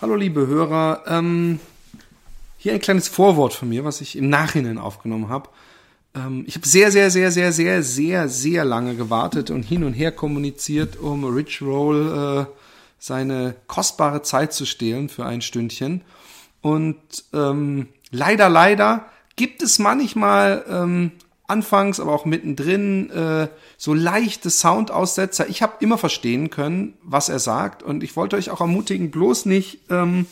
Hallo liebe Hörer, ähm, hier ein kleines Vorwort von mir, was ich im Nachhinein aufgenommen habe. Ähm, ich habe sehr, sehr, sehr, sehr, sehr, sehr, sehr lange gewartet und hin und her kommuniziert, um Rich Roll äh, seine kostbare Zeit zu stehlen für ein Stündchen. Und ähm, leider, leider gibt es manchmal ähm, anfangs, aber auch mittendrin äh, so leichte Soundaussetzer. Ich habe immer verstehen können, was er sagt und ich wollte euch auch ermutigen, bloß nicht ähm,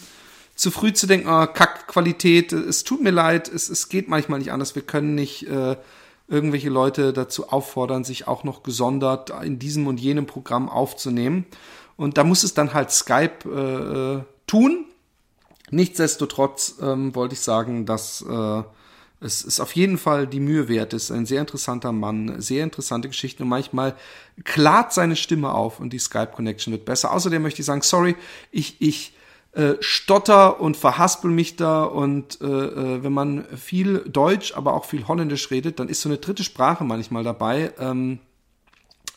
zu früh zu denken, oh, Kackqualität, es tut mir leid, es, es geht manchmal nicht anders, wir können nicht äh, irgendwelche Leute dazu auffordern, sich auch noch gesondert in diesem und jenem Programm aufzunehmen. Und da muss es dann halt Skype äh, tun. Nichtsdestotrotz ähm, wollte ich sagen, dass äh, es ist auf jeden Fall die Mühe wert. Es ist ein sehr interessanter Mann, sehr interessante Geschichten und manchmal klart seine Stimme auf und die Skype-Connection wird besser. Außerdem möchte ich sagen, sorry, ich, ich äh, stotter und verhaspel mich da und äh, äh, wenn man viel Deutsch, aber auch viel Holländisch redet, dann ist so eine dritte Sprache manchmal dabei, ähm,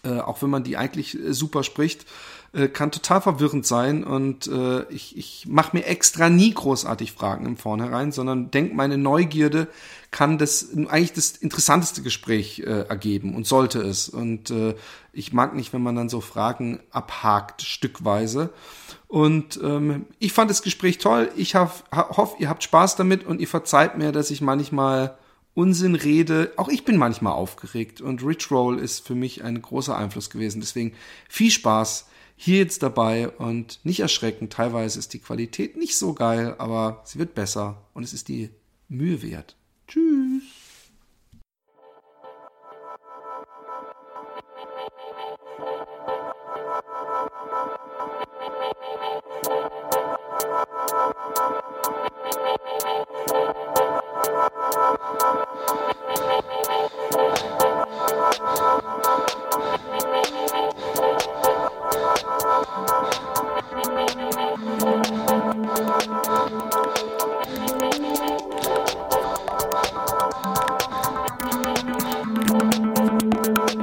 äh, auch wenn man die eigentlich super spricht äh, kann total verwirrend sein und äh, ich, ich mache mir extra nie großartig Fragen im Vornherein, sondern denk, meine Neugierde kann das eigentlich das interessanteste Gespräch äh, ergeben und sollte es. Und äh, ich mag nicht, wenn man dann so Fragen abhakt, stückweise. Und ähm, ich fand das Gespräch toll. Ich hoffe, ihr habt Spaß damit und ihr verzeiht mir, dass ich manchmal Unsinn rede. Auch ich bin manchmal aufgeregt und Rich Roll ist für mich ein großer Einfluss gewesen. Deswegen viel Spaß hier jetzt dabei und nicht erschrecken. Teilweise ist die Qualität nicht so geil, aber sie wird besser und es ist die Mühe wert. Tschüss.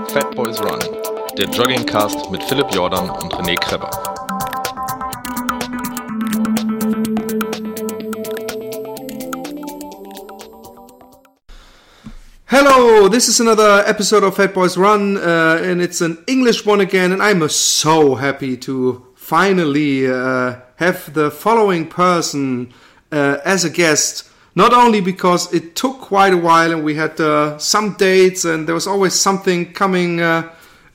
Fat Boys Run, der Joggingcast mit Philipp Jordan und René Kreber. This is another episode of Fat Boys Run, uh, and it's an English one again, and I'm so happy to finally uh, have the following person uh, as a guest. Not only because it took quite a while and we had uh, some dates and there was always something coming uh,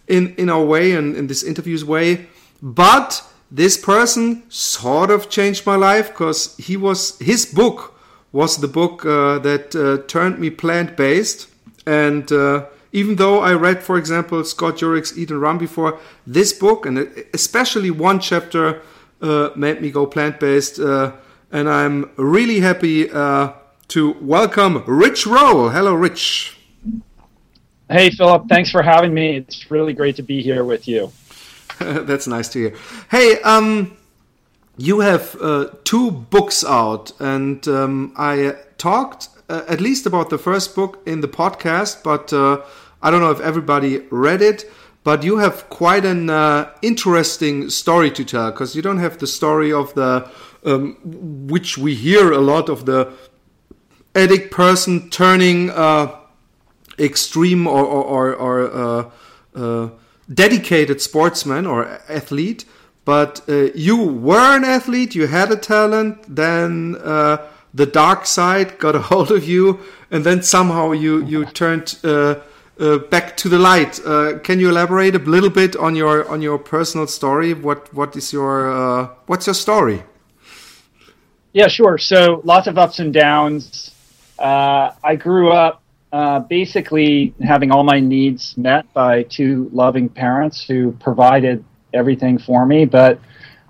in in our way and in this interview's way, but this person sort of changed my life because he was his book was the book uh, that uh, turned me plant based and uh, even though I read, for example, Scott Jurek's Eat and Run before, this book, and especially one chapter, uh, made me go plant based. Uh, and I'm really happy uh, to welcome Rich Roll. Hello, Rich. Hey, Philip. Thanks for having me. It's really great to be here with you. That's nice to hear. Hey, um, you have uh, two books out, and um, I talked uh, at least about the first book in the podcast, but uh, I don't know if everybody read it. But you have quite an uh, interesting story to tell because you don't have the story of the um, which we hear a lot of the addict person turning uh, extreme or, or, or, or uh, uh, dedicated sportsman or athlete. But you were an athlete, you had a talent, then the dark side got a hold of you, and then somehow you, you turned. Uh, back to the light. can you elaborate a little bit on your on your personal story? What what is your what's your story? Yeah, sure. So lots of ups and downs. Uh, I grew up uh, basically having all my needs met by two loving parents who provided everything for me. But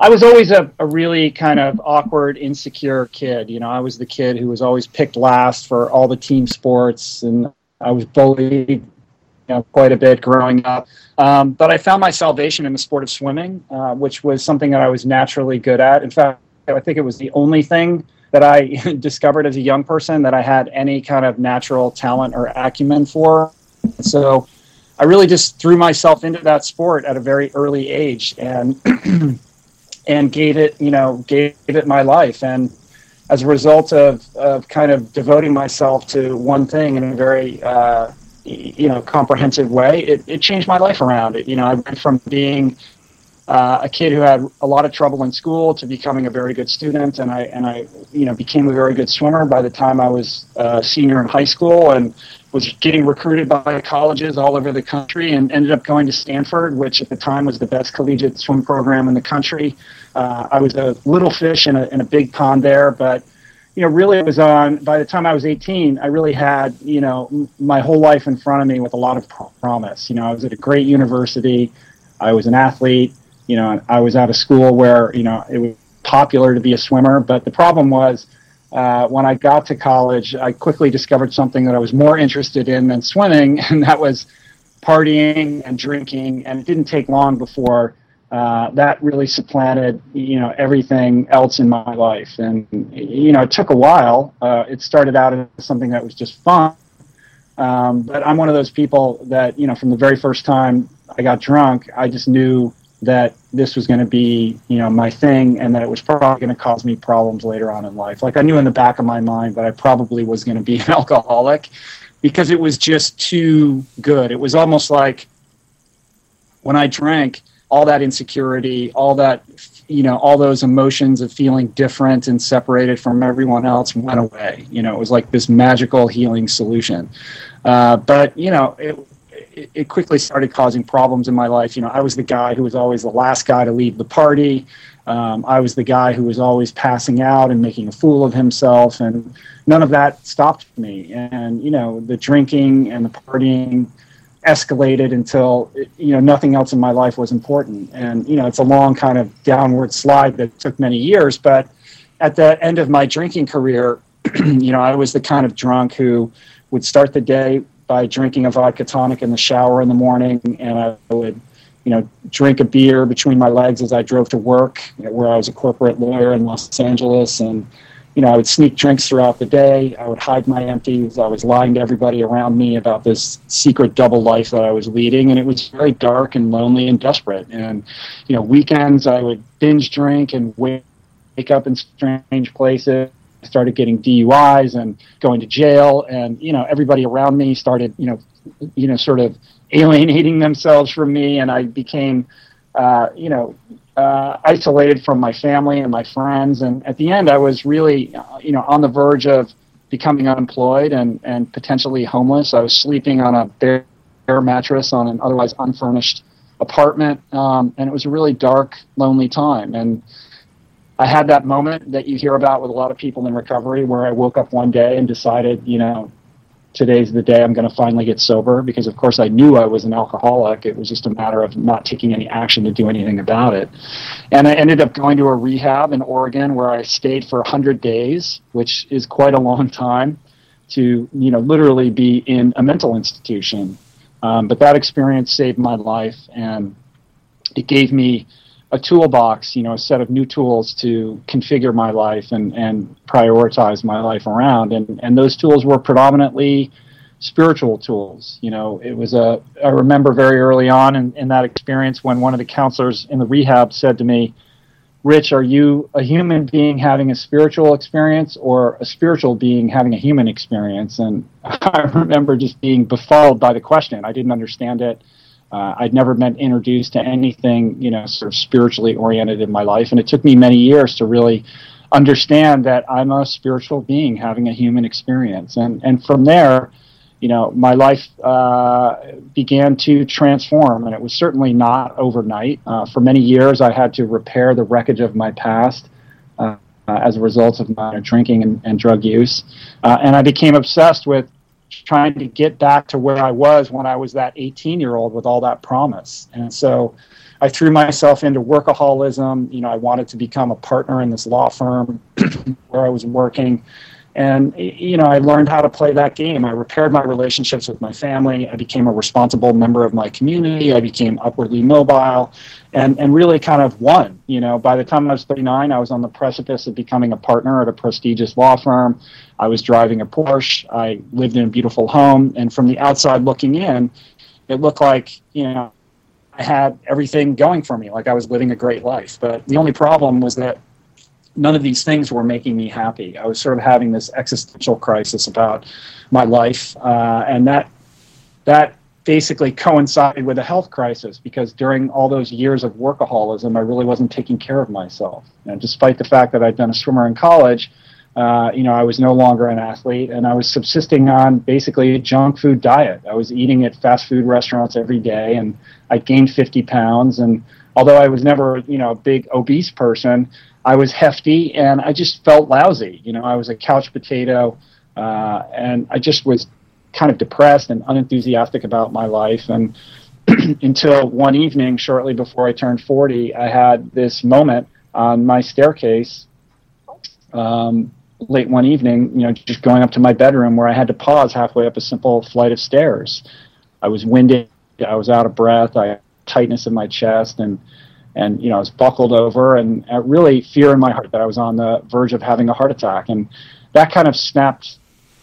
I was always a, a really kind of awkward, insecure kid. You know, I was the kid who was always picked last for all the team sports, and I was bullied you know, quite a bit growing up. Um, but I found my salvation in the sport of swimming, uh, which was something that I was naturally good at. In fact, I think it was the only thing that I discovered as a young person that I had any kind of natural talent or acumen for. So I really just threw myself into that sport at a very early age. And and gave it, you know, gave it my life. And as a result of, of kind of devoting myself to one thing in a very, uh, you know, comprehensive way, it, it changed my life around. It, you know, I went from being uh, a kid who had a lot of trouble in school to becoming a very good student, and I and I you know became a very good swimmer by the time I was a senior in high school, and was getting recruited by colleges all over the country, and ended up going to Stanford, which at the time was the best collegiate swim program in the country. Uh, I was a little fish in a in a big pond there, but you know, really it was on, by the time I was 18, I really had, you know, my whole life in front of me with a lot of promise. You know, I was at a great university. I was an athlete you know, I was out of school where, you know, it was popular to be a swimmer. But the problem was uh, when I got to college, I quickly discovered something that I was more interested in than swimming, and that was partying and drinking. And it didn't take long before uh, that really supplanted, you know, everything else in my life. And, you know, it took a while. Uh, it started out as something that was just fun. Um, but I'm one of those people that, you know, from the very first time I got drunk, I just knew that this was going to be, you know, my thing, and that it was probably going to cause me problems later on in life. Like I knew in the back of my mind that I probably was going to be an alcoholic because it was just too good. It was almost like when I drank, all that insecurity, all that, you know, all those emotions of feeling different and separated from everyone else went away. You know, it was like this magical healing solution. Uh, but you know, it, it, it quickly started causing problems in my life. You know, I was the guy who was always the last guy to leave the party. Um, I was the guy who was always passing out and making a fool of himself, and none of that stopped me. And you know, the drinking and the partying escalated until you know nothing else in my life was important. And you know, it's a long kind of downward slide that took many years. But at the end of my drinking career, you know, I was the kind of drunk who would start the day by drinking a vodka tonic in the shower in the morning, and I would, you know, drink a beer between my legs as I drove to work, where I was a corporate lawyer in Los Angeles, and you know, I would sneak drinks throughout the day. I would hide my empties. I was lying to everybody around me about this secret double life that I was leading, and it was very dark and lonely and desperate. And you know, weekends I would binge drink and wake up in strange places started getting DUIs and going to jail, and you know everybody around me started you know you know sort of alienating themselves from me, and I became uh, you know uh, isolated from my family and my friends, and at the end I was really uh, you know on the verge of becoming unemployed and and potentially homeless. I was sleeping on a bare mattress on an otherwise unfurnished apartment, um, and it was a really dark, lonely time, and I had that moment that you hear about with a lot of people in recovery where I woke up one day and decided, you know, today's the day I'm going to finally get sober because, of course, I knew I was an alcoholic. It was just a matter of not taking any action to do anything about it. And I ended up going to a rehab in Oregon where I stayed for 100 days, which is quite a long time to, you know, literally be in a mental institution. Um, but that experience saved my life and it gave me a toolbox, you know, a set of new tools to configure my life and, and prioritize my life around. And, and those tools were predominantly spiritual tools. You know, it was a, I remember very early on in, in that experience when one of the counselors in the rehab said to me, Rich, are you a human being having a spiritual experience or a spiritual being having a human experience? And I remember just being befuddled by the question. I didn't understand it. Uh, I'd never been introduced to anything, you know, sort of spiritually oriented in my life, and it took me many years to really understand that I'm a spiritual being having a human experience, and and from there, you know, my life uh, began to transform, and it was certainly not overnight. Uh, for many years, I had to repair the wreckage of my past. Uh, as a result of my drinking and, and drug use. Uh, and I became obsessed with trying to get back to where I was when I was that 18 year old with all that promise. And so I threw myself into workaholism. You know, I wanted to become a partner in this law firm where I was working. And, you know, I learned how to play that game. I repaired my relationships with my family. I became a responsible member of my community. I became upwardly mobile and, and really kind of won. You know, by the time I was 39, I was on the precipice of becoming a partner at a prestigious law firm. I was driving a Porsche. I lived in a beautiful home. And from the outside looking in, it looked like, you know, I had everything going for me, like I was living a great life. But the only problem was that none of these things were making me happy. I was sort of having this existential crisis about my life, uh, and that that basically coincided with a health crisis because during all those years of workaholism, I really wasn't taking care of myself. And despite the fact that I'd been a swimmer in college, uh, you know, I was no longer an athlete, and I was subsisting on basically a junk food diet. I was eating at fast food restaurants every day, and I gained 50 pounds. And although I was never, you know, a big obese person, I was hefty, and I just felt lousy. You know, I was a couch potato, uh, and I just was kind of depressed and unenthusiastic about my life. And until one evening, shortly before I turned 40, I had this moment on my staircase um, late one evening, you know, just going up to my bedroom where I had to pause halfway up a simple flight of stairs. I was winded, I was out of breath, I had tightness in my chest, and and you know I was buckled over, and uh, really fear in my heart that I was on the verge of having a heart attack, and that kind of snapped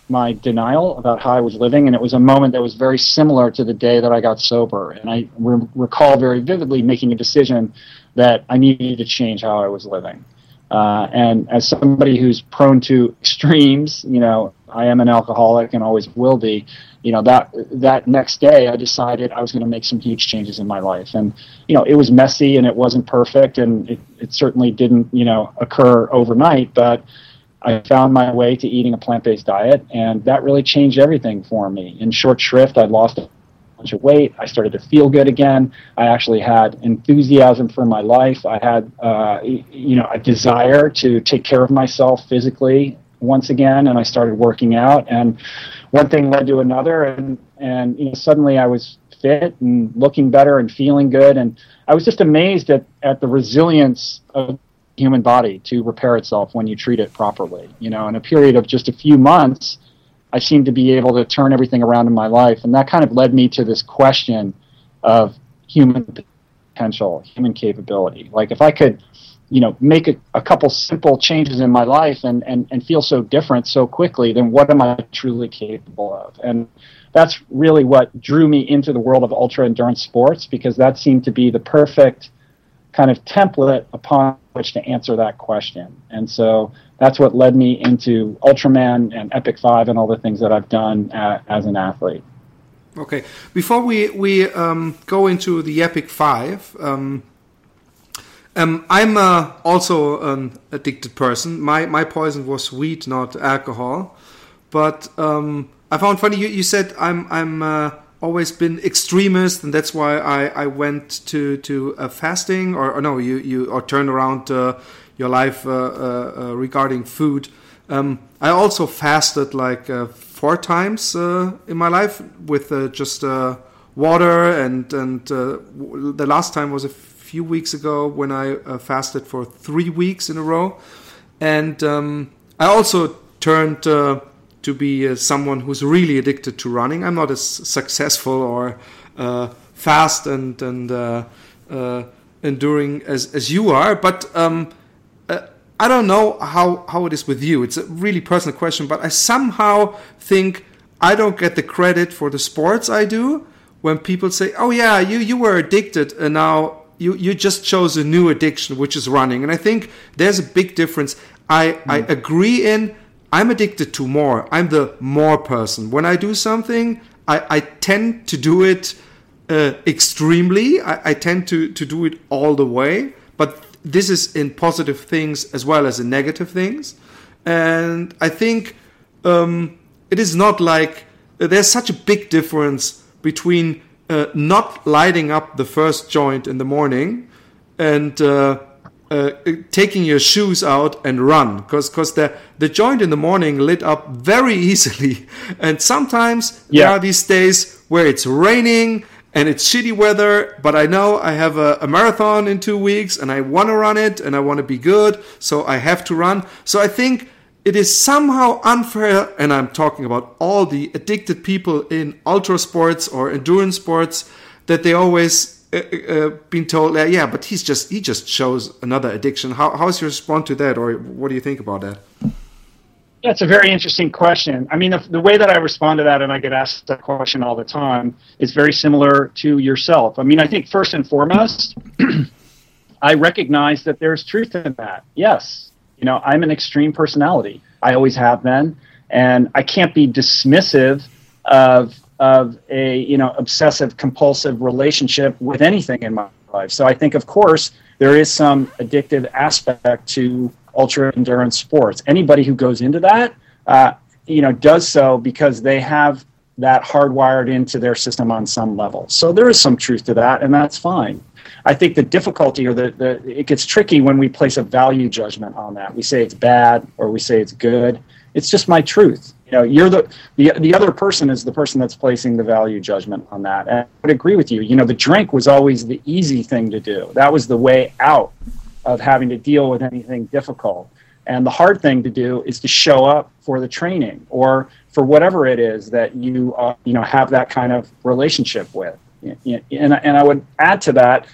my denial about how I was living, and it was a moment that was very similar to the day that I got sober, and I re- recall very vividly making a decision that I needed to change how I was living. Uh, and as somebody who's prone to extremes, you know, I am an alcoholic and always will be. You know that that next day, I decided I was going to make some huge changes in my life, and you know, it was messy and it wasn't perfect, and it, it certainly didn't, you know, occur overnight. But I found my way to eating a plant-based diet, and that really changed everything for me. In short shrift, I lost bunch of weight. I started to feel good again. I actually had enthusiasm for my life. I had, uh, you know, a desire to take care of myself physically once again, and I started working out. And one thing led to another, and and you know, suddenly I was fit and looking better and feeling good. And I was just amazed at at the resilience of human body to repair itself when you treat it properly. You know, in a period of just a few months I seemed to be able to turn everything around in my life. And that kind of led me to this question of human potential, human capability. Like if I could, you know, make a, a couple simple changes in my life and, and, and feel so different so quickly, then what am I truly capable of? And that's really what drew me into the world of ultra endurance sports because that seemed to be the perfect kind of template upon which to answer that question. And so that's what led me into Ultraman and Epic Five and all the things that I've done uh, as an athlete. Okay, before we we um, go into the Epic Five, um, um, I'm uh, also an addicted person. My my poison was weed, not alcohol. But um, I found funny you, you said I'm I'm uh, always been extremist, and that's why I, I went to to uh, fasting, or, or, no, you you or turned around uh, your life uh, uh, uh regarding food. Um, I also fasted like uh, four times in my life with just water, and and the last time was a few weeks ago when I fasted for three weeks in a row, and um, I also turned to be uh, someone who's really addicted to running. I'm not as successful or uh, fast and and uh, uh enduring as as you are, but um, uh, I don't know how how it is with you. It's a really personal question, but I somehow think I don't get the credit for the sports I do when people say, "Oh yeah, you you were addicted and now." You, you just chose a new addiction, which is running. And I think there's a big difference. I, mm. I agree in I'm addicted to more. I'm the more person. When I do something, I, I tend to do it uh, extremely. I, I, tend to, to do it all the way. But this is in positive things as well as in negative things. And I think um, it is not like uh, there's such a big difference between uh, not lighting up the first joint in the morning and uh, uh, taking your shoes out and run because because the the joint in the morning lit up very easily and sometimes yeah. there are these days where it's raining and it's shitty weather but i know i have a, a marathon in two weeks and i want to run it and i want to be good so i have to run so i think it is somehow unfair and i'm talking about all the addicted people in ultra sports or endurance sports that they always uh, uh, been told, uh, yeah, but he's just he just shows another addiction. How how's your response to that, or what do you think about that? That's a very interesting question. I mean, the, the, way that I respond to that, and I get asked that question all the time, is very similar to yourself. I mean, I think first and foremost, I recognize that there's truth in that. Yes, you know, I'm an extreme personality. I always have been, and I can't be dismissive of of a you know obsessive compulsive relationship with anything in my life. So I think, of course, there is some addictive aspect to ultra endurance sports. Anybody who goes into that, uh, you know, does so because they have that hardwired into their system on some level. So there is some truth to that, and that's fine. I think the difficulty or the, the it gets tricky when we place a value judgment on that. We say it's bad or we say it's good. It's just my truth. You know, you're the, the the other person is the person that's placing the value judgment on that. And I would agree with you. You know, the drink was always the easy thing to do. That was the way out of having to deal with anything difficult. And the hard thing to do is to show up for the training or for whatever it is that you uh, you know have that kind of relationship with. And, and I would add to that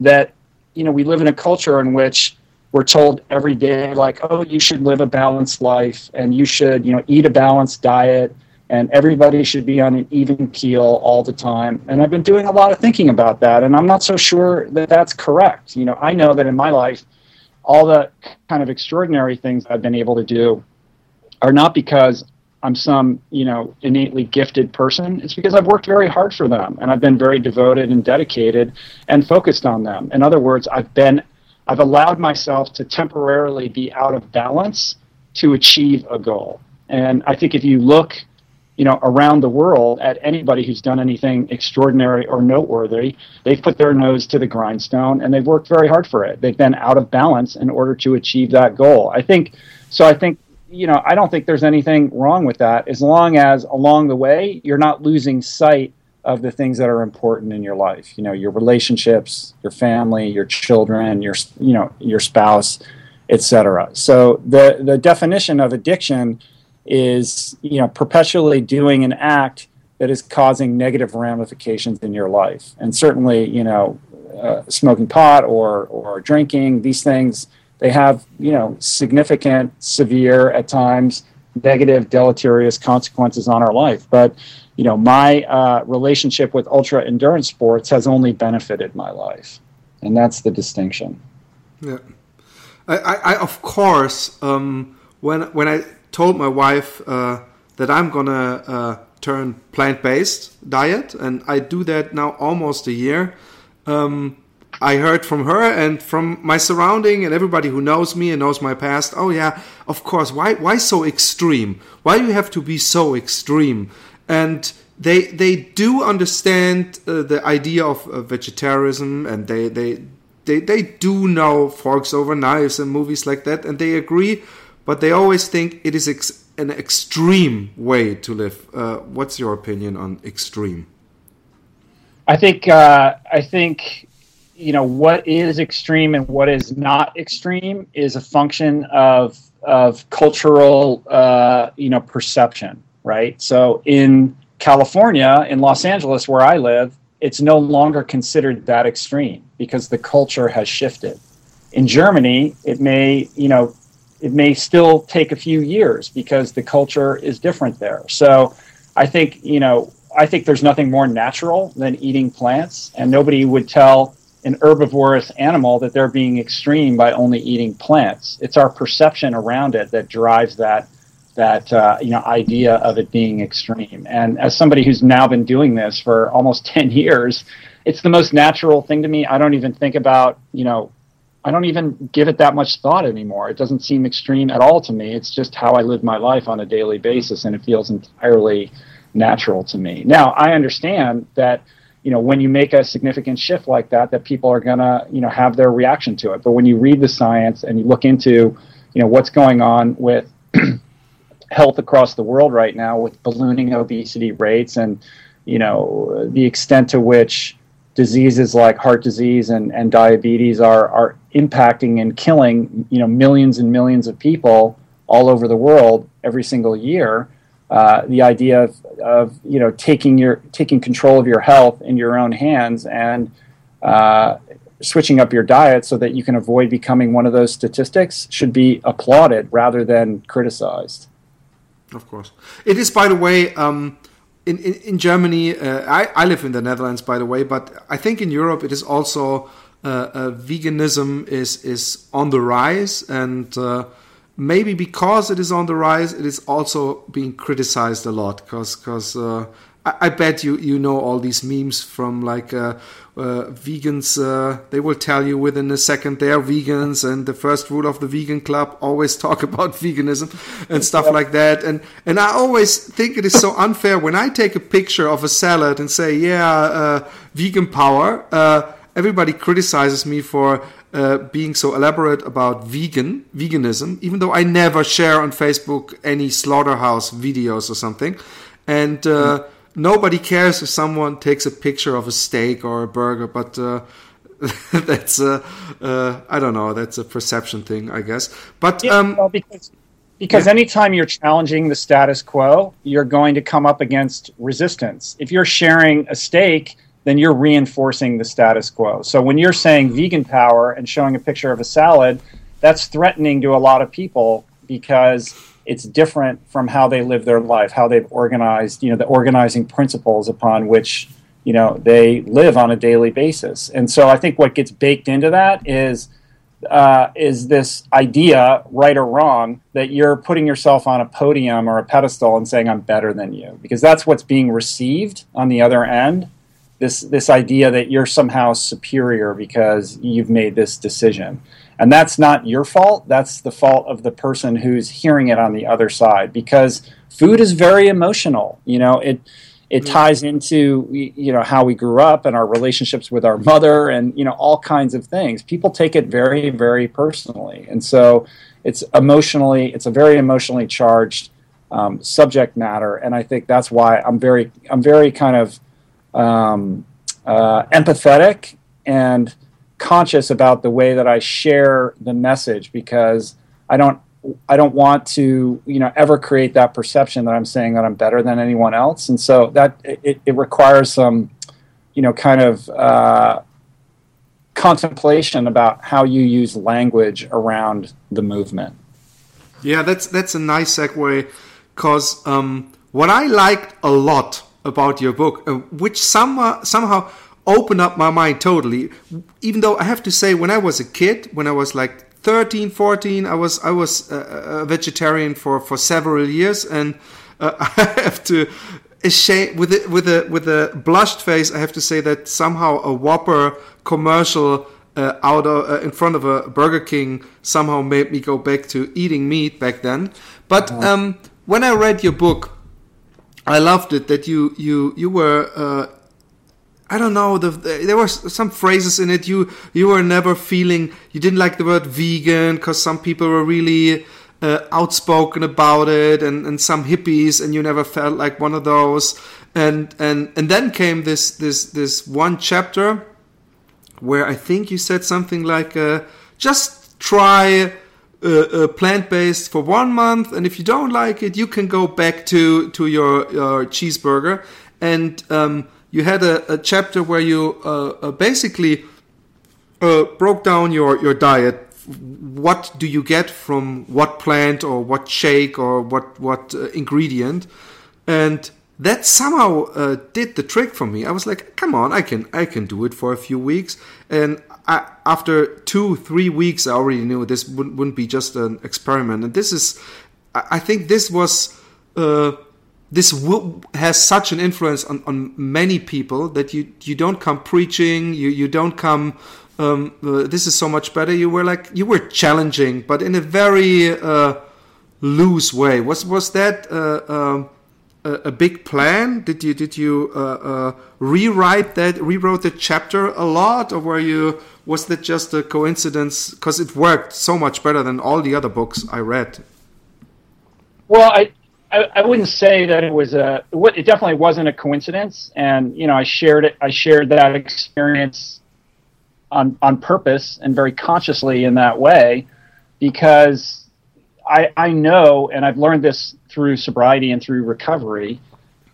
that you know we live in a culture in which we're told every day like oh you should live a balanced life and you should you know eat a balanced diet and everybody should be on an even keel all the time. And i've been doing a lot of thinking about that and i'm not so sure that that's correct. You know i know that in my life all the kind of extraordinary things i've been able to do are not because i'm some you know innately gifted person. It's because i've worked very hard for them and i've been very devoted and dedicated and focused on them. In other words i've been I've allowed myself to temporarily be out of balance to achieve a goal. And I think if you look, you know, around the world at anybody who's done anything extraordinary or noteworthy, they've put their nose to the grindstone and they've worked very hard for it. They've been out of balance in order to achieve that goal. I think so. I think you know, I don't think there's anything wrong with that as long as along the way you're not losing sight of the things that are important in your life. You know, your relationships, your family, your children, your you know your spouse, etc. So the the definition of addiction is you know perpetually doing an act that is causing negative ramifications in your life, and certainly you know uh, smoking pot or or drinking these things they have you know significant, severe at times negative deleterious consequences on our life, but you know, my uh, relationship with ultra endurance sports has only benefited my life, and that's the distinction. Yeah, I, I of course, um, when when I told my wife uh, that I'm gonna uh, turn plant based diet, and I do that now almost a year. Um, I heard from her and from my surrounding and everybody who knows me and knows my past. Oh yeah, of course. Why why so extreme? Why do you have to be so extreme? And they they do understand uh, the idea of uh, vegetarianism and they, they they they do know forks over knives and movies like that and they agree but they always think it is ex an extreme way to live. Uh, what's your opinion on extreme? I think uh, i think you know what is extreme and what is not extreme is a function of of cultural uh, you know perception right? So in California, in Los Angeles, where I live, it's no longer considered that extreme because the culture has shifted. In Germany, it may, you know, it may still take a few years because the culture is different there. So I think, you know, I think there's nothing more natural than eating plants, and nobody would tell an herbivorous animal that they're being extreme by only eating plants. It's our perception around it that drives that that uh, you know idea of it being extreme. And as somebody who's now been doing this for almost ten years, it's the most natural thing to me. I don't even think about you know. I don't even give it that much thought anymore. It doesn't seem extreme at all to me. It's just how I live my life on a daily basis, and it feels entirely natural to me. Now, I understand that you know when you make a significant shift like that that people are going to you know have their reaction to it but when you read the science and you look into you know what's going on with health across the world right now with ballooning obesity rates and you know the extent to which diseases like heart disease and, and diabetes are, are impacting and killing you know millions and millions of people all over the world every single year uh, the idea of, of you know taking your taking control of your health in your own hands and uh, switching up your diet so that you can avoid becoming one of those statistics should be applauded rather than criticized Of course, it is. By the way, um, in, in, in Germany, uh, I I live in the Netherlands, by the way, but I think in Europe it is also uh, uh, veganism is is on the rise, and uh, maybe because it is on the rise, it is also being criticized a lot. Because because uh, I, I, bet you you know all these memes from like uh, vegans. Uh, they will tell you within a second they are vegans, and the first rule of the vegan club always talk about veganism and stuff like that. And and I always think it is so unfair when I take a picture of a salad and say, yeah, uh, vegan power. Uh, everybody criticizes me for uh, being so elaborate about vegan veganism, even though I never share on Facebook any slaughterhouse videos or something, and uh, mm. Nobody cares if someone takes a picture of a steak or a burger, but. Uh, that's uh, uh, I don't know. That's a perception thing, I guess. But yeah, um, well, because because yeah. anytime you're challenging the status quo, you're going to come up against resistance. If you're sharing a steak, then you're reinforcing the status quo. So when you're saying vegan power and showing a picture of a salad, that's threatening to a lot of people because it's different from how they live their life, how they've organized, you know, the organizing principles upon which, you know, they live on a daily basis. And so I think what gets baked into that is uh, is this idea, right or wrong, that you're putting yourself on a podium or a pedestal and saying, I'm better than you, because that's what's being received on the other end this this idea that you're somehow superior because you've made this decision and that's not your fault. That's the fault of the person who's hearing it on the other side because food is very emotional you know? It it mm-hmm. ties into you know how we grew up and our relationships with our mother and you know all kinds of things. People take it very very personally. And so it's emotionally it's a very emotionally charged um, subject matter. And i think that's why i'm very i'm very kind of um, uh, empathetic and conscious about the way that I share the message because I don't I don't want to you know ever create that perception that I'm saying that I'm better than anyone else, and so that it, it requires some you know kind of uh, contemplation about how you use language around the movement. Yeah, that's that's a nice segue because um, what I liked a lot about your book, uh, which somehow somehow opened up my mind totally. Even though I have to say, when I was a kid, when I was like 13, 14, I was I was a, a vegetarian for for several years, and uh, I have to ashamed with a, with a with a blushed face. I have to say that somehow a Whopper commercial. Uh, out of, uh, in front of a Burger King somehow made me go back to eating meat back then. But uh-huh. um, when I read your book, I loved it that you you you were uh, I don't know the, there were some phrases in it you you were never feeling you didn't like the word vegan because some people were really uh, outspoken about it and, and some hippies and you never felt like one of those and and and then came this this this one chapter where I think you said something like uh, just try uh, uh, plant based for one month, and if you don't like it, you can go back to to your, your cheeseburger. And um, you had a, a, chapter where you uh, uh basically uh, broke down your your diet. What do you get from what plant or what shake or what what uh, ingredient? And that somehow uh, did the trick for me. I was like, come on, I can I can do it for a few weeks, and I, after two three weeks, I already knew this wouldn't, wouldn't be just an experiment. And this is, I think, this was. Uh, this has such an influence on, on many people that you you don't come preaching, you you don't come. Um, uh, this is so much better. You were like you were challenging, but in a very uh, loose way. Was was that uh, um, a, big plan? Did you did you uh, uh, rewrite that rewrote the chapter a lot, or were you was that just a coincidence? Because it worked so much better than all the other books I read. Well, I, I, I wouldn't say that it was a. It definitely wasn't a coincidence, and you know, I shared it. I shared that experience on on purpose and very consciously in that way, because I, I know, and I've learned this through sobriety and through recovery,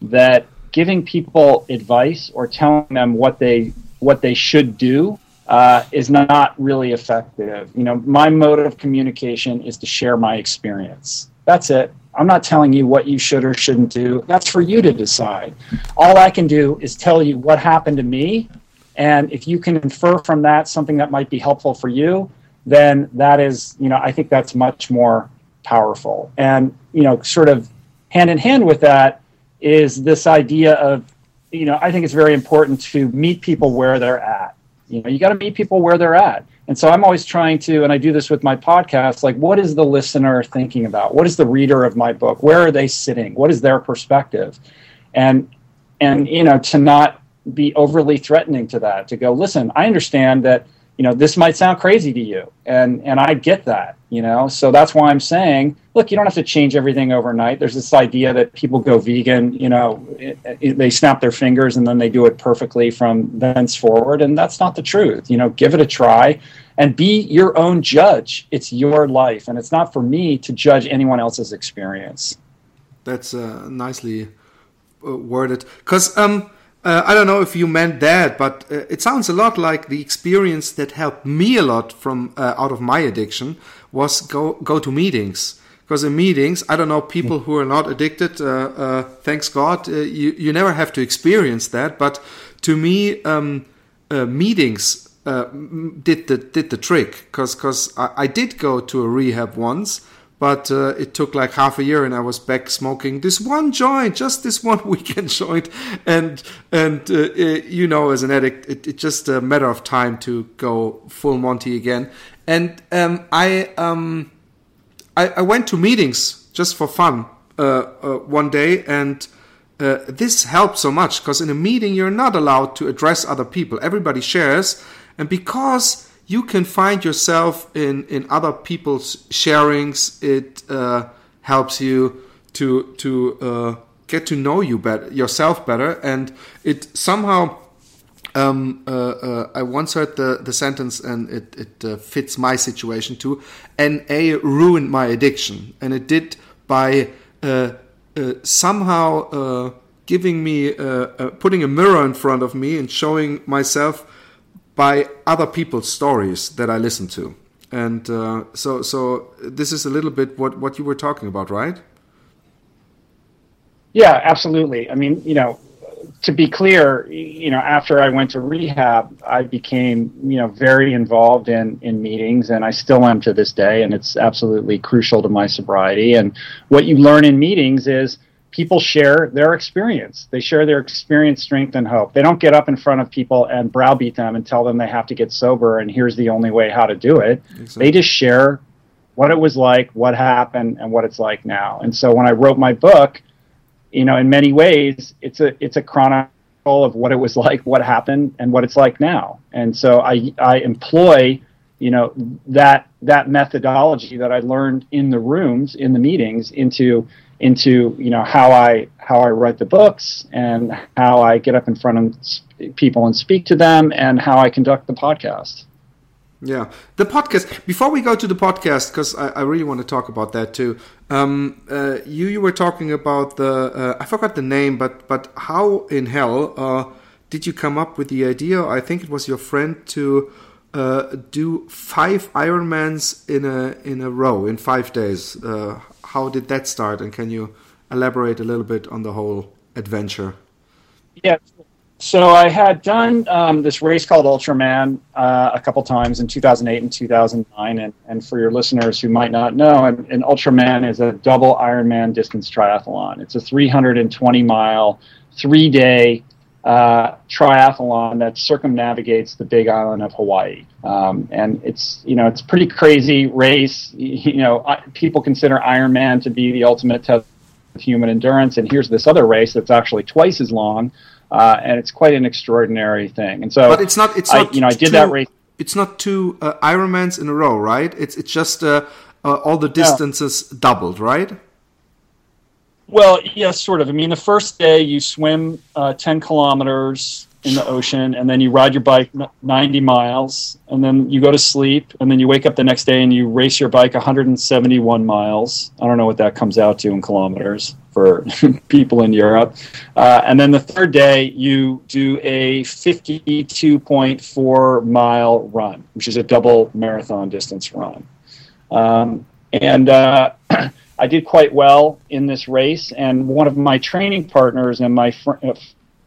that giving people advice or telling them what they what they should do uh, is not really effective. You know, my mode of communication is to share my experience. That's it. I'm not telling you what you should or shouldn't do. That's for you to decide. All I can do is tell you what happened to me. And if you can infer from that something that might be helpful for you, then that is, you know, I think that's much more powerful. And, you know, sort of hand in hand with that is this idea of, you know, I think it's very important to meet people where they're at. You know, you got to meet people where they're at. And so I'm always trying to, and I do this with my podcast, like what is the listener thinking about? What is the reader of my book? Where are they sitting? What is their perspective? And and you know, to not be overly threatening to that, to go, listen, I understand that you know this might sound crazy to you. And and i get that you know? So that's why i'm saying look you don't have to change everything overnight. There's this idea that people go vegan you know it, it, they snap their fingers and then they do it perfectly from thenceforward. And that's not the truth you know? Give it a try and be your own judge. It's your life. And it's not for me to judge anyone else's experience. That's uh, nicely uh, worded. Because um uh, I don't know if you meant that, but uh, it sounds a lot like the experience that helped me a lot from uh, out of my addiction was go go to meetings. Because in meetings, I don't know people who are not addicted. Uh, uh, thanks God, uh, you you never have to experience that. But to me, um, meetings did the did the trick. Because because I, I did go to a rehab once but uh, it took like half a year and I was back smoking this one joint, just this one weekend joint. And, and uh, uh, you know, as an addict, it, it's just a matter of time to go full Monty again. And um, I, um, I, I, went to meetings just for fun uh, uh, one day and uh, this helped so much because in a meeting you're not allowed to address other people. Everybody shares. And because you can find yourself in in other people's sharings. It uh, helps you to to uh, get to know you better yourself better, and it somehow. Um, uh, uh I once heard the, the sentence, and it, it uh, fits my situation too. NA ruined my addiction, and it did by uh, somehow giving me, putting a mirror in front of me and showing myself by other people's stories that I listen to. And uh, so, so this is a little bit what, what you were talking about, right? Yeah, absolutely. I mean, you know, to be clear, you know, after I went to rehab, I became, you know, very involved in in meetings, and I still am to this day, and it's absolutely crucial to my sobriety. And what you learn in meetings is people share their experience. They share their experience, strength, and hope. They don't get up in front of people and browbeat them and tell them they have to get sober and here's the only way how to do it. Exactly. They just share what it was like, what happened, and what it's like now. And so when I wrote my book, you know, in many ways, it's a it's a chronicle of what it was like, what happened, and what it's like now. And so I I employ you know that that methodology that I learned in the rooms in the meetings into into you know how I how I write the books and how I get up in front of people and speak to them and how I conduct the podcast. Yeah, the podcast. Before we go to the podcast, because I, I, really want to talk about that too. Um, uh, you you were talking about the uh, I forgot the name, but but how in hell uh, did you come up with the idea? I think it was your friend to uh, do five Ironmans in a in a row in five days. Uh, how did that start? And can you elaborate a little bit on the whole adventure? Yeah. So I had done um, this race called Ultraman uh, a couple times in 2008 and 2009. And, and for your listeners who might not know, an, an Ultraman is a double Ironman distance triathlon. It's a 320 mile, three day uh, triathlon that circumnavigates the Big Island of Hawaii, um, and it's you know it's a pretty crazy race. You, know, people consider Ironman to be the ultimate test of human endurance, and here's this other race that's actually twice as long, uh, and it's quite an extraordinary thing. And so, but it's not. It's not. you know, I did two, that race. It's not two uh, Ironmans in a row, right? It's it's just uh, uh, all the distances no. doubled, right? Well, yes, sort of. I mean, the first day you swim uh, 10 kilometers in the ocean, and then you ride your bike 90 miles, and then you go to sleep, and then you wake up the next day and you race your bike 171 miles. I don't know what that comes out to in kilometers for people in Europe. Uh, and then the third day, you do a 52.4 mile run, which is a double marathon distance run. Um, and uh, I did quite well in this race, and one of my training partners and my fr-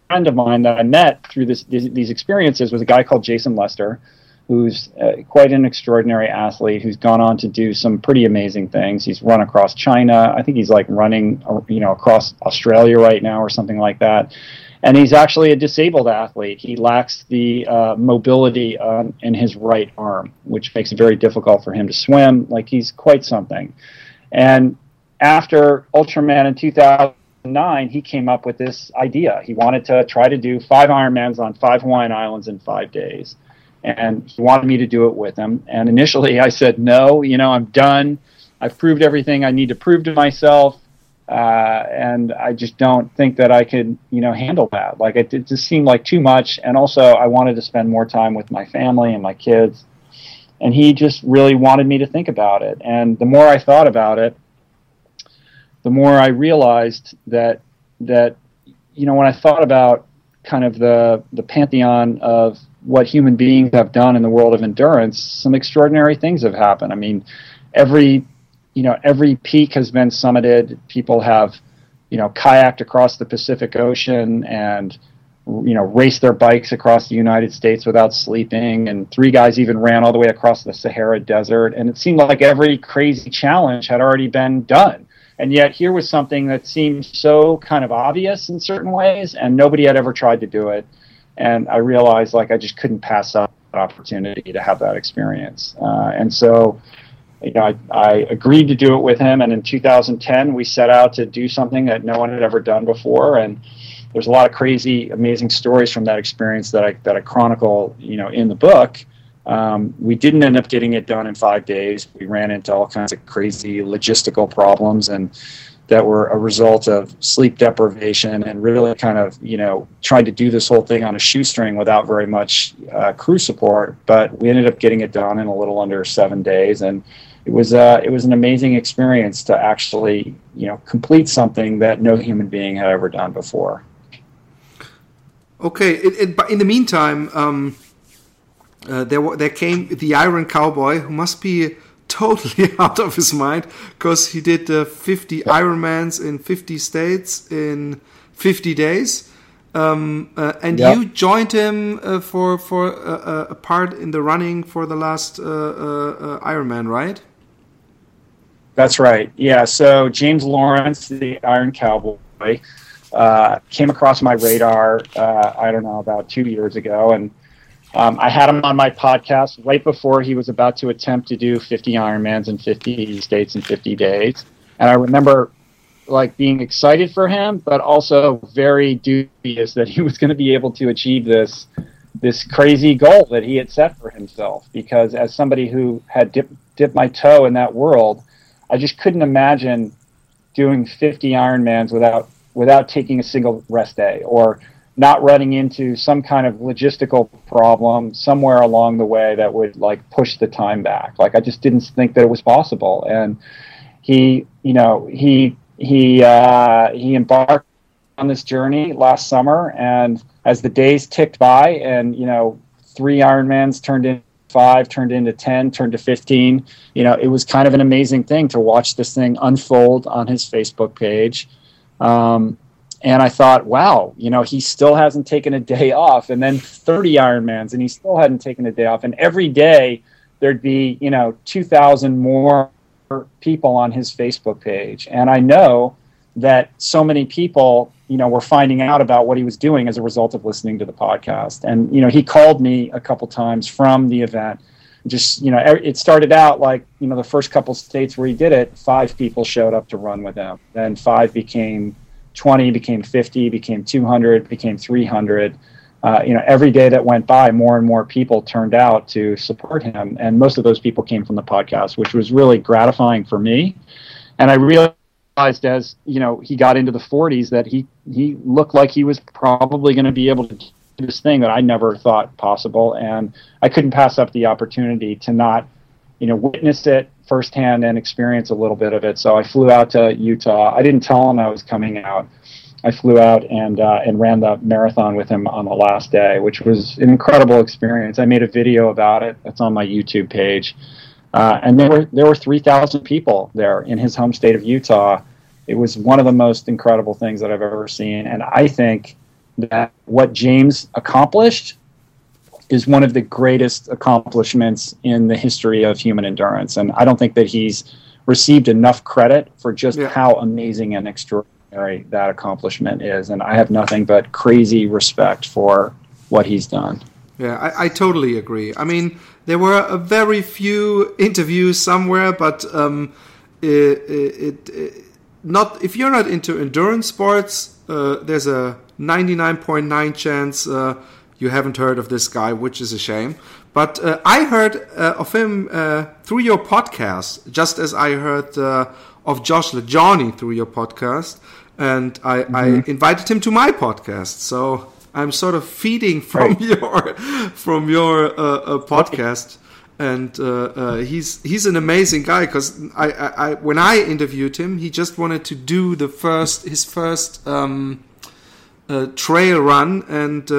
friend of mine that I met through this, these, these experiences was a guy called Jason Lester, who's uh, quite an extraordinary athlete who's gone on to do some pretty amazing things. He's run across China. I think he's like running, uh, you know, across Australia right now or something like that. And he's actually a disabled athlete. He lacks the uh, mobility in his right arm, which makes it very difficult for him to swim. Like he's quite something. And after Ultraman in 2009, he came up with this idea. He wanted to try to do five Ironmans on five Hawaiian Islands in five days and he wanted me to do it with him. And initially, I said no. You know, I'm done. I've proved everything I need to prove to myself, uh, and I just don't think that I could, you know, handle that. Like it, it just seemed like too much. And also, I wanted to spend more time with my family and my kids. And he just really wanted me to think about it. And the more I thought about it, the more I realized that that you know when I thought about kind of the the pantheon of what human beings have done in the world of endurance, some extraordinary things have happened. I mean, every you know every peak has been summited. People have you know kayaked across the Pacific Ocean and you know raced their bikes across the United States without sleeping. And three guys even ran all the way across the Sahara Desert. And it seemed like every crazy challenge had already been done. And yet here was something that seemed so kind of obvious in certain ways, and nobody had ever tried to do it and I realized like I just couldn't pass up that opportunity to have that experience. Uh, and so, you know, I, I, agreed to do it with him. And in 2010, we set out to do something that no one had ever done before. And there's a lot of crazy, amazing stories from that experience that I that I chronicle, you know, in the book. Um, we didn't end up getting it done in five days. We ran into all kinds of crazy logistical problems and that were a result of sleep deprivation and really kind of you know trying to do this whole thing on a shoestring without very much uh, crew support. But we ended up getting it done in a little under seven days. And it was uh, it was an amazing experience to actually you know complete something that no human being had ever done before. Okay. It, it, in the meantime um, uh, there there came the iron cowboy who must be totally out of his mind because he did uh, 50 Ironmans in 50 states in 50 days. Um, uh, and yep. you joined him uh, for for uh, uh, a part in the running for the last uh, Ironman, right? That's right. Yeah. So James Lawrence, the Iron Cowboy, came across my radar. I don't know about two years ago, and um, I had him on my podcast right before he was about to attempt to do 50 Ironmans in 50 states in 50 days. And I remember like being excited for him, but also very dubious that he was going to be able to achieve this this crazy goal that he had set for himself. Because as somebody who had dipped dipped my toe in that world, I just couldn't imagine doing 50 Ironmans without without taking a single rest day or not running into some kind of logistical problem somewhere along the way that would like push the time back. Like I just didn't think that it was possible. And he, you know, he he uh, he embarked on this journey last summer, and as the days ticked by, and you know, three Ironmans turned into five, turned into ten, turned to fifteen. You know, it was kind of an amazing thing to watch this thing unfold on his Facebook page. Um, and I thought, wow, you know, he still hasn't taken a day off. And then 30 Ironmans, and he still hadn't taken a day off. And every day there'd be, you know, 2,000 more people on his Facebook page. And I know that so many people, you know, were finding out about what he was doing as a result of listening to the podcast. And, you know, he called me a couple times from the event. Just, you know, it started out like, you know, the first couple states where he did it, five people showed up to run with him. Then five became 20 became 50 became 200 became 300 uh, you know every day that went by more and more people turned out to support him. And most of those people came from the podcast which was really gratifying for me. And i realized as you know he got into the 40s that he he looked like he was probably going to be able to do this thing that i never thought possible. And i couldn't pass up the opportunity to not you know witness it firsthand and experience a little bit of it. So I flew out to Utah. I didn't tell him I was coming out. I flew out and uh, and ran the marathon with him on the last day, which was an incredible experience. I made a video about it. That's on my YouTube page. Uh, and there were there were 3,000 people there in his home state of Utah. It was one of the most incredible things that I've ever seen, and I think that what James accomplished is one of the greatest accomplishments in the history of human endurance. And I don't think that he's received enough credit for just yeah. how amazing and extraordinary that accomplishment is. And I have nothing but crazy respect for what he's done. Yeah, I, I totally agree. I mean, there were a very few interviews somewhere, but um, it, it, it, not if you're not into endurance sports, uh, there's a 99.9 chance uh, you haven't heard of this guy, which is a shame. But uh, I heard uh, of him uh, through your podcast, just as I heard uh, of Josh LaJaunie through your podcast, and I, mm-hmm. I, invited him to my podcast. So I'm sort of feeding from right. your from your uh, podcast. And he's he's an amazing guy because I, I, I, when I interviewed him, he just wanted to do the first his first um, trail run, and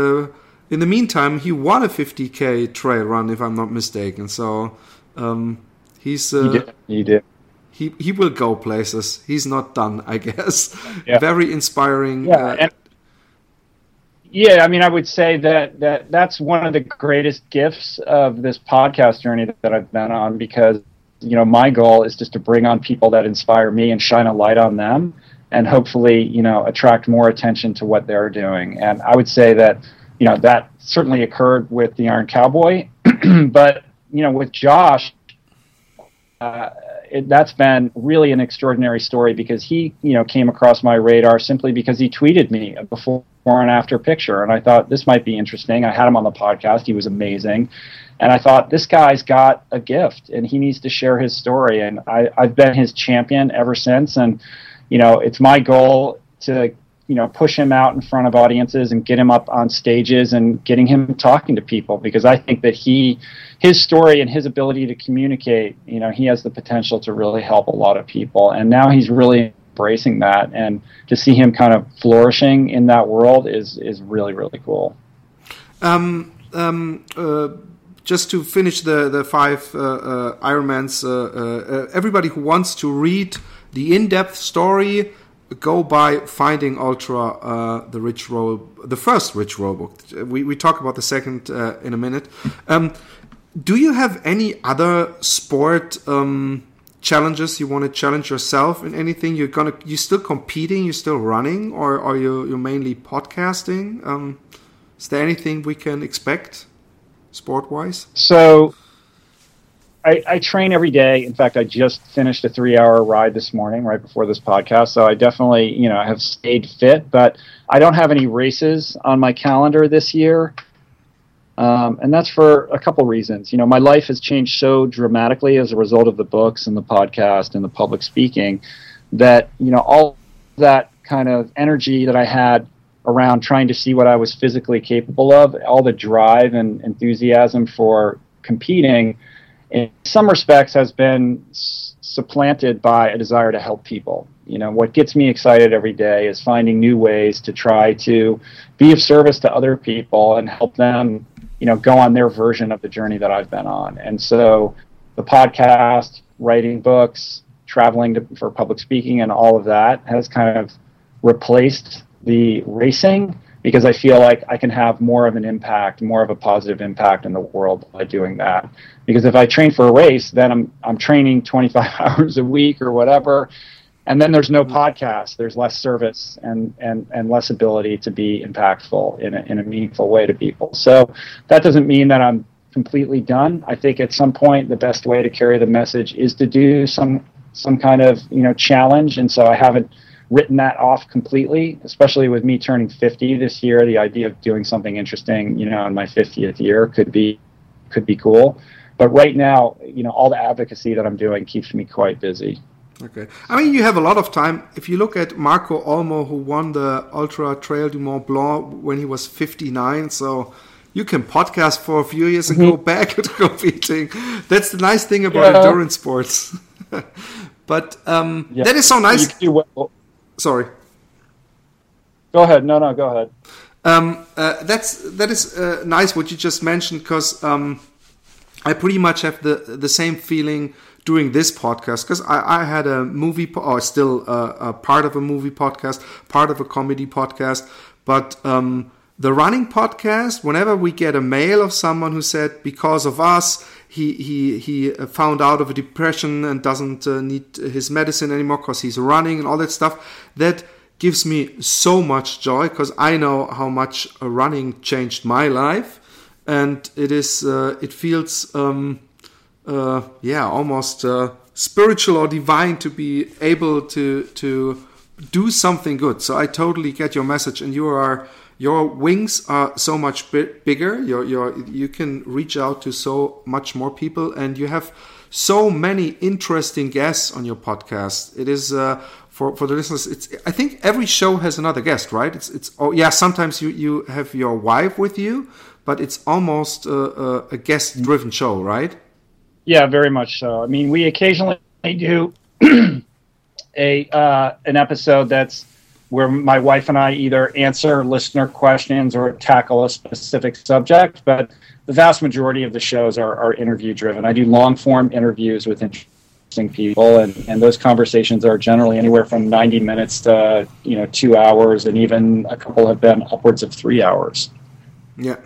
in the meantime, he won a 50k trail run, if I'm not mistaken. So um, he's uh, he did. He did. He he will go places. He's not done, I guess. Yeah. Very inspiring. Yeah. Uh, and, yeah, I mean, I would say that, that that's one of the greatest gifts of this podcast journey that I've been on because, you know, my goal is just to bring on people that inspire me and shine a light on them and hopefully, you know, attract more attention to what they're doing. And I would say that you know that certainly occurred with the Iron Cowboy, but you know with Josh, uh, it, that's been really an extraordinary story because he you know came across my radar simply because he tweeted me a before and after picture, and I thought this might be interesting. I had him on the podcast; he was amazing. And I thought this guy's got a gift, and he needs to share his story. And I, I've been his champion ever since. And you know, it's my goal to you know push him out in front of audiences and get him up on stages and getting him talking to people because I think that he his story and his ability to communicate you know he has the potential to really help a lot of people. And now he's really embracing that. And to see him kind of flourishing in that world is is really really cool. Um, um, uh, just to finish the the five uh, uh, Ironmans, uh, uh, everybody who wants to read the in-depth story go by finding ultra uh, the rich roll the first rich roll book we, we talk about the second uh, in a minute. Um, do you have any other sport um, challenges you want to challenge yourself in anything? You're gonna you still competing you're still running or are you you mainly podcasting? Um, is there anything we can expect sport wise so I, I, train every day. In fact, I just finished a three-hour ride this morning, right before this podcast. So I definitely, you know, have stayed fit. But I don't have any races on my calendar this year, um, and that's for a couple reasons. You know, my life has changed so dramatically as a result of the books and the podcast and the public speaking that you know all that kind of energy that I had around trying to see what I was physically capable of, all the drive and enthusiasm for competing in some respects has been supplanted by a desire to help people. You know, what gets me excited every day is finding new ways to try to be of service to other people and help them, you know, go on their version of the journey that I've been on. And so the podcast, writing books, traveling to, for public speaking and all of that has kind of replaced the racing because I feel like I can have more of an impact, more of a positive impact in the world by doing that. Because if I train for a race, then I'm I'm training 25 hours a week or whatever, and then there's no mm-hmm. podcast. There's less service and and and less ability to be impactful in a, in a meaningful way to people. So that doesn't mean that I'm completely done. I think at some point the best way to carry the message is to do some some kind of you know challenge, and so I haven't written that off completely, especially with me turning 50 this year. The idea of doing something interesting, you know, in my 50th year could be could be cool. But right now, you know, all the advocacy that I'm doing keeps me quite busy. Okay. I mean, you have a lot of time. If you look at Marco Olmo, who won the Ultra Trail du Mont Blanc when he was 59, so you can podcast for a few years and mm-hmm. go back to competing. That's the nice thing about yeah. endurance sports. but um, yeah. that is so nice. Sorry. Go ahead. No, no, go ahead. Um, uh, that's that is uh, nice what you just mentioned because um, I pretty much have the the same feeling doing this podcast because I, I, had a movie po- or still a, a, part of a movie podcast, part of a comedy podcast, but um, the running podcast. Whenever we get a mail of someone who said because of us he he he found out of a depression and doesn't uh, need his medicine anymore because he's running and all that stuff, that gives me so much joy because I know how much running changed my life, and it is uh, it feels um, uh, yeah almost uh, spiritual or divine to be able to to do something good. So I totally get your message, and you are your wings are so much bigger. Your your you can reach out to so much more people, and you have so many interesting guests on your podcast. It is uh, for for the listeners. It's I think every show has another guest, right? It's it's oh yeah. Sometimes you you have your wife with you, but it's almost a, a, guest driven show, right? Yeah, very much so. I mean, we occasionally do a uh, an episode that's where my wife and I either answer listener questions or tackle a specific subject, but the vast majority of the shows are, are interview driven. I do long form interviews with interesting people, and, and those conversations are generally anywhere from 90 minutes to you know two hours, and even a couple have been upwards of three hours. Yeah,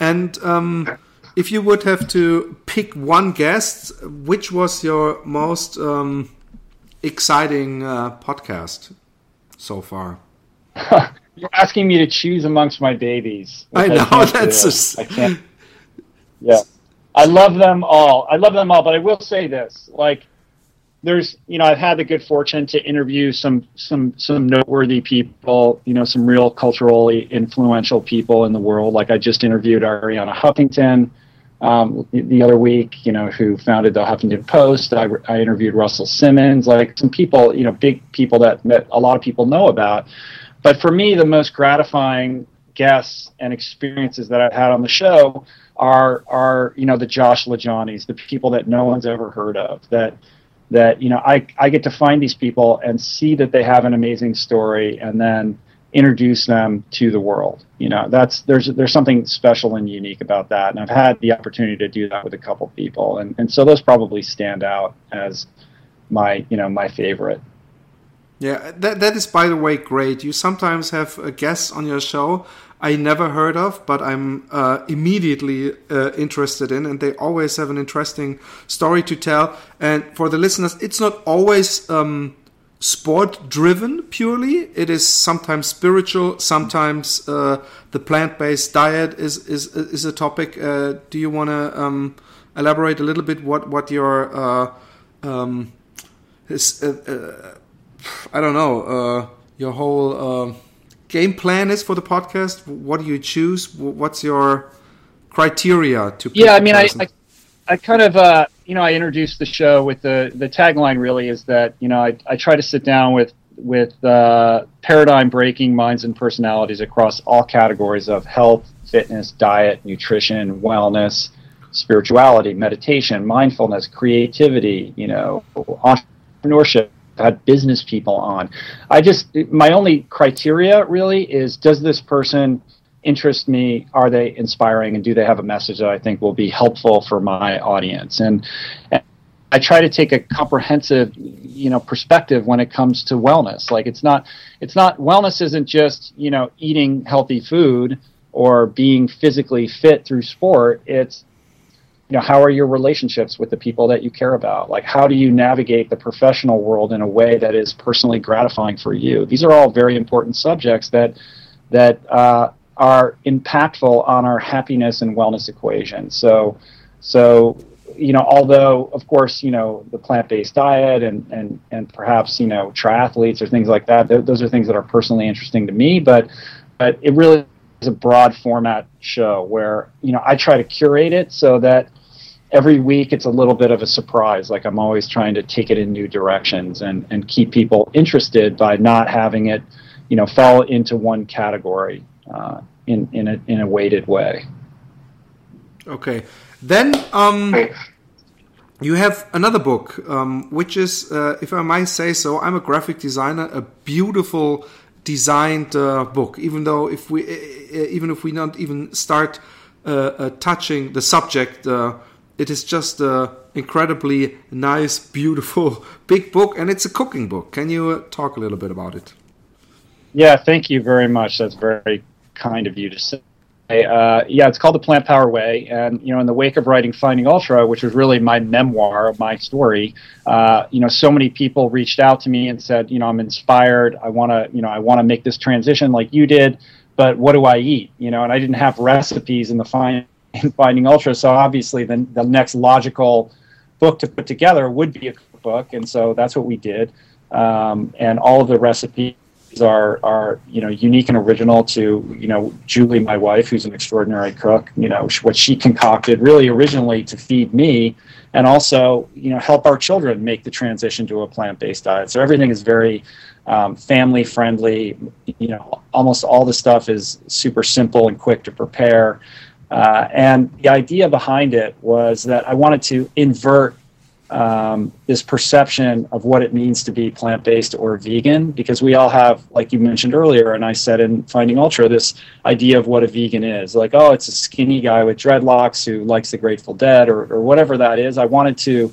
and um, if you would have to pick one guest, which was your most um, exciting uh, podcast so far? You're asking me to choose amongst my babies. I know I that's just... I can't. Yeah, I love them all. I love them all, but I will say this: like, there's, you know, I've had the good fortune to interview some some some noteworthy people. You know, some real culturally influential people in the world. Like I just interviewed Arianna Huffington um, the other week, you know, who founded the Huffington Post. I, I, interviewed Russell Simmons, like some people, you know, big people that, that a lot of people know about. But for me, the most gratifying guests and experiences that I've had on the show are are you know the Josh LaJaunies, the people that no one's ever heard of. That that you know I I get to find these people and see that they have an amazing story, and then introduce them to the world. You know, that's there's there's something special and unique about that, and I've had the opportunity to do that with a couple people, and and so those probably stand out as my you know my favorite. Yeah, that that is by the way great. You sometimes have a guest on your show I never heard of, but I'm uh, immediately uh, interested in, and they always have an interesting story to tell. And for the listeners, it's not always. Um, sport driven purely. It is sometimes spiritual, sometimes uh, the plant based diet is, is is a topic. Uh, do you want to um, elaborate a little bit what what your uh, um, his, uh, uh, I don't know uh, your whole game plan is for the podcast? What do you choose? What's your criteria to? yeah, I mean, I, I, I kind of you know, I introduced the show with the the tagline. Really, is that you know I, I try to sit down with with uh, paradigm breaking minds and personalities across all categories of health, fitness, diet, nutrition, wellness, spirituality, meditation, mindfulness, creativity. You know, entrepreneurship. I had business people on. I just my only criteria really is does this person interest me? Are they inspiring, and do they have a message that I think will be helpful for my audience? And, and I try to take a comprehensive, you know, perspective when it comes to wellness. Like it's not, it's not wellness isn't just you know eating healthy food or being physically fit through sport. It's you know how are your relationships with the people that you care about like how do you navigate the professional world in a way that is personally gratifying for you these are all very important subjects that that uh, are impactful on our happiness and wellness equation. So, so you know, although of course you know the plant-based diet and and and perhaps you know triathletes or things like that, th- those are things that are personally interesting to me. But but it really is a broad format show where you know I try to curate it so that every week it's a little bit of a surprise. Like I'm always trying to take it in new directions and and keep people interested by not having it you know fall into one category uh, in in a in a weighted way. Okay, then um, you have another book, um, which is, uh, if I might say so, I'm a graphic designer. A beautiful designed uh, book, even though if we even if we not even start uh, uh, touching the subject. Uh, it is just a incredibly nice, beautiful, big book, and it's a cooking book. Can you uh, talk a little bit about it? Yeah, thank you very much. That's very kind of you to say. Uh, yeah, it's called The Plant Power Way, and you know, in the wake of writing Finding Ultra, which was really my memoir my story, uh, you know, so many people reached out to me and said, you know, I'm inspired. I want to, you know, I want to make this transition like you did, but what do I eat? You know, and I didn't have recipes in the find, in Finding Ultra, so obviously the the next logical book to put together would be a cookbook, and so that's what we did, um, and all of the recipes are are you know unique and original to you know Julie, my wife, who's an extraordinary cook. You know what she concocted really originally to feed me, and also you know help our children make the transition to a plant based diet. So everything is very um, family friendly. You know, almost all the stuff is super simple and quick to prepare. Uh, and the idea behind it was that I wanted to invert um, this perception of what it means to be plant based or vegan, because we all have, like you mentioned earlier, and I said in Finding Ultra, this idea of what a vegan is. Like, oh, it's a skinny guy with dreadlocks who likes the Grateful Dead or, or whatever that is. I wanted to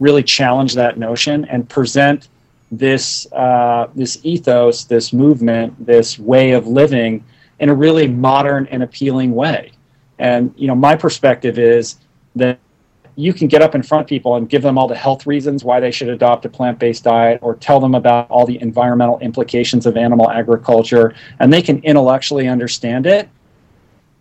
really challenge that notion and present this uh, this ethos, this movement, this way of living in a really modern and appealing way. And you know, my perspective is that you can get up in front of people and give them all the health reasons why they should adopt a plant based diet or tell them about all the environmental implications of animal agriculture, and they can intellectually understand it,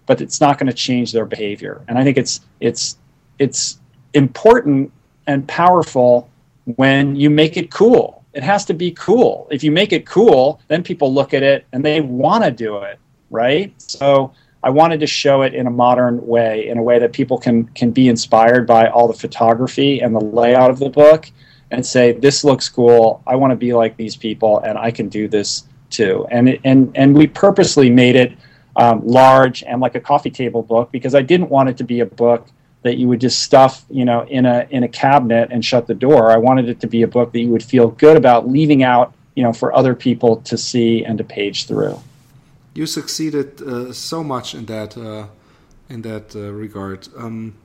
but it's not going to change their behavior. And I think it's, it's, it's important and powerful when you make it cool. It has to be cool. If you make it cool, then people look at it and they want to do it, right? So I wanted to show it in a modern way, in a way that people can can be inspired by all the photography and the layout of the book, and say, "This looks cool. I want to be like these people, and I can do this too." And it, and and we purposely made it um, large and like a coffee table book because I didn't want it to be a book that you would just stuff, you know, in a in a cabinet and shut the door. I wanted it to be a book that you would feel good about leaving out, you know, for other people to see and to page through you succeeded uh, so much in that uh, in that uh, regard. Um,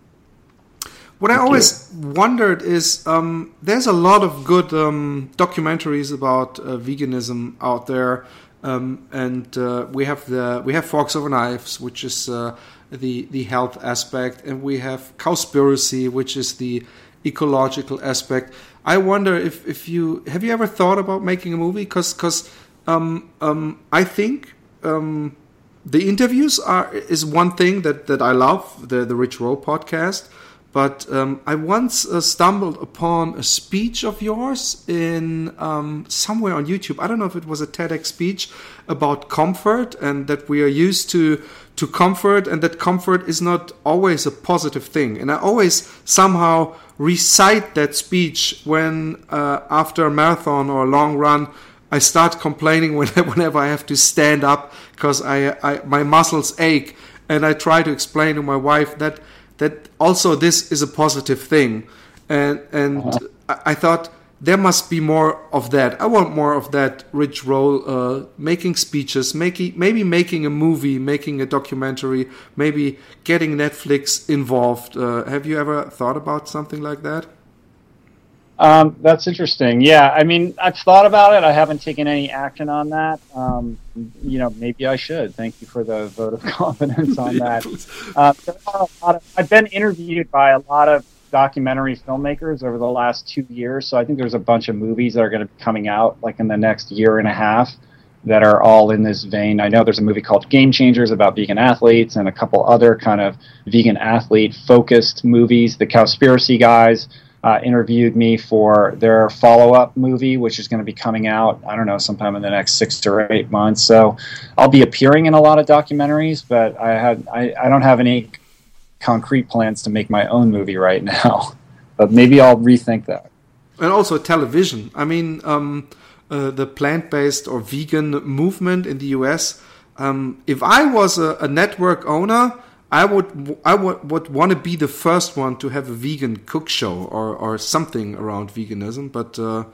what Thank I always you. wondered is um, there's a lot of good um, documentaries about uh, veganism out there, um, and uh, we have the we have Forks Over Knives, which is uh, the the health aspect, and we have Cowspiracy, which is the ecological aspect. I wonder if, if you have you ever thought about making a movie because because um, um, I think um, the interviews are is one thing that that I love the the Rich Roll podcast. But um, I once uh, stumbled upon a speech of yours in um, somewhere on YouTube. I don't know if it was a TEDx speech about comfort and that we are used to to comfort and that comfort is not always a positive thing. And I always somehow recite that speech when uh, after a marathon or a long run I start complaining whenever I have to stand up because I, I my muscles ache, and I try to explain to my wife that that also this is a positive thing, and and uh-huh. I thought there must be more of that. I want more of that Rich Roll, uh, making speeches, making maybe making a movie, making a documentary, maybe getting Netflix involved. Uh, have you ever thought about something like that? Um, that's interesting. Yeah, I mean, I've thought about it. I haven't taken any action on that. Um, you know, maybe I should. Thank you for the vote of confidence on that. Uh, of, I've been interviewed by a lot of documentary filmmakers over the last two years. So I think there's a bunch of movies that are going to be coming out like in the next year and a half that are all in this vein. I know there's a movie called Game Changers about vegan athletes and a couple other kind of vegan athlete focused movies. The Cowspiracy guys uh, interviewed me for their follow up movie, which is going to be coming out, I don't know, sometime in the next six or eight months. So I'll be appearing in a lot of documentaries, but I, had, I, I don't have any concrete plans to make my own movie right now. but maybe I'll rethink that. And also television. I mean, um, uh, the plant based or vegan movement in the US. Um, if I was a, a network owner, I would I would, would want to be the first one to have a vegan cook show or, or something around veganism, but uh,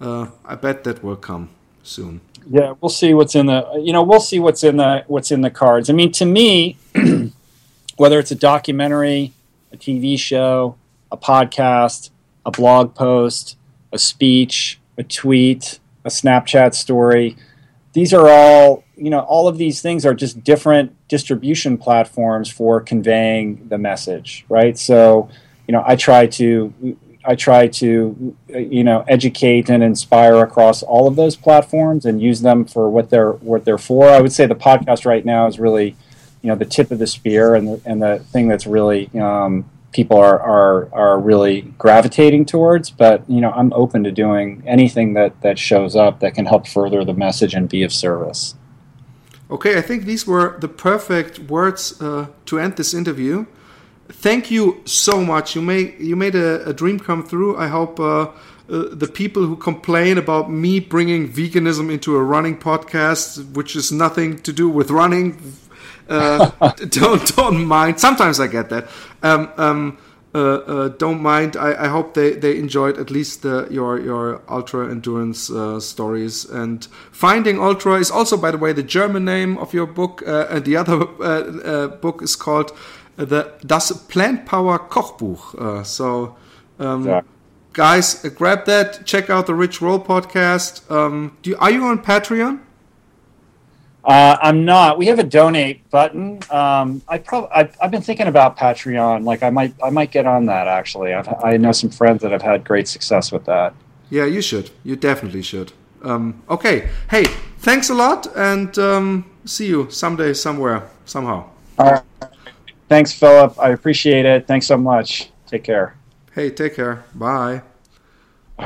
uh, I bet that will come soon. Yeah, we'll see what's in the you know we'll see what's in the what's in the cards. I mean, to me, whether it's a documentary, a TV show, a podcast, a blog post, a speech, a tweet, a Snapchat story. These are all, you know, all of these things are just different distribution platforms for conveying the message, right? So, you know, I try to I try to you know educate and inspire across all of those platforms and use them for what they're what they're for. I would say the podcast right now is really you know the tip of the spear and the, and the thing that's really um, people are, are are really gravitating towards. But you know I'm open to doing anything that that shows up that can help further the message and be of service. Okay, I think these were the perfect words uh, to end this interview thank you so much. You made you made a, a dream come through. I hope uh, uh, the people who complain about me bringing veganism into a running podcast, which is nothing to do with running, uh, don't don't mind. Sometimes I get that. Um, um, don't mind. I, I, hope they, they enjoyed at least the, your your ultra endurance uh, stories. And finding ultra is also, by the way, the German name of your book. and the other book is called the das Plant Power Kochbuch. Uh, so, um, yeah. guys, uh, grab that. Check out the Rich Roll podcast. Um, do you, are you on Patreon? Uh, I'm not. We have a donate button. Um, I probably I've, I've, been thinking about Patreon. Like I might I might get on that actually. I've, i know some friends that have had great success with that. Yeah, you should. You definitely should. Um, okay. Hey, thanks a lot, and um, see you someday, somewhere, somehow. All right. Thanks, Philip. I appreciate it. Thanks so much. Take care. Hey, take care. Bye.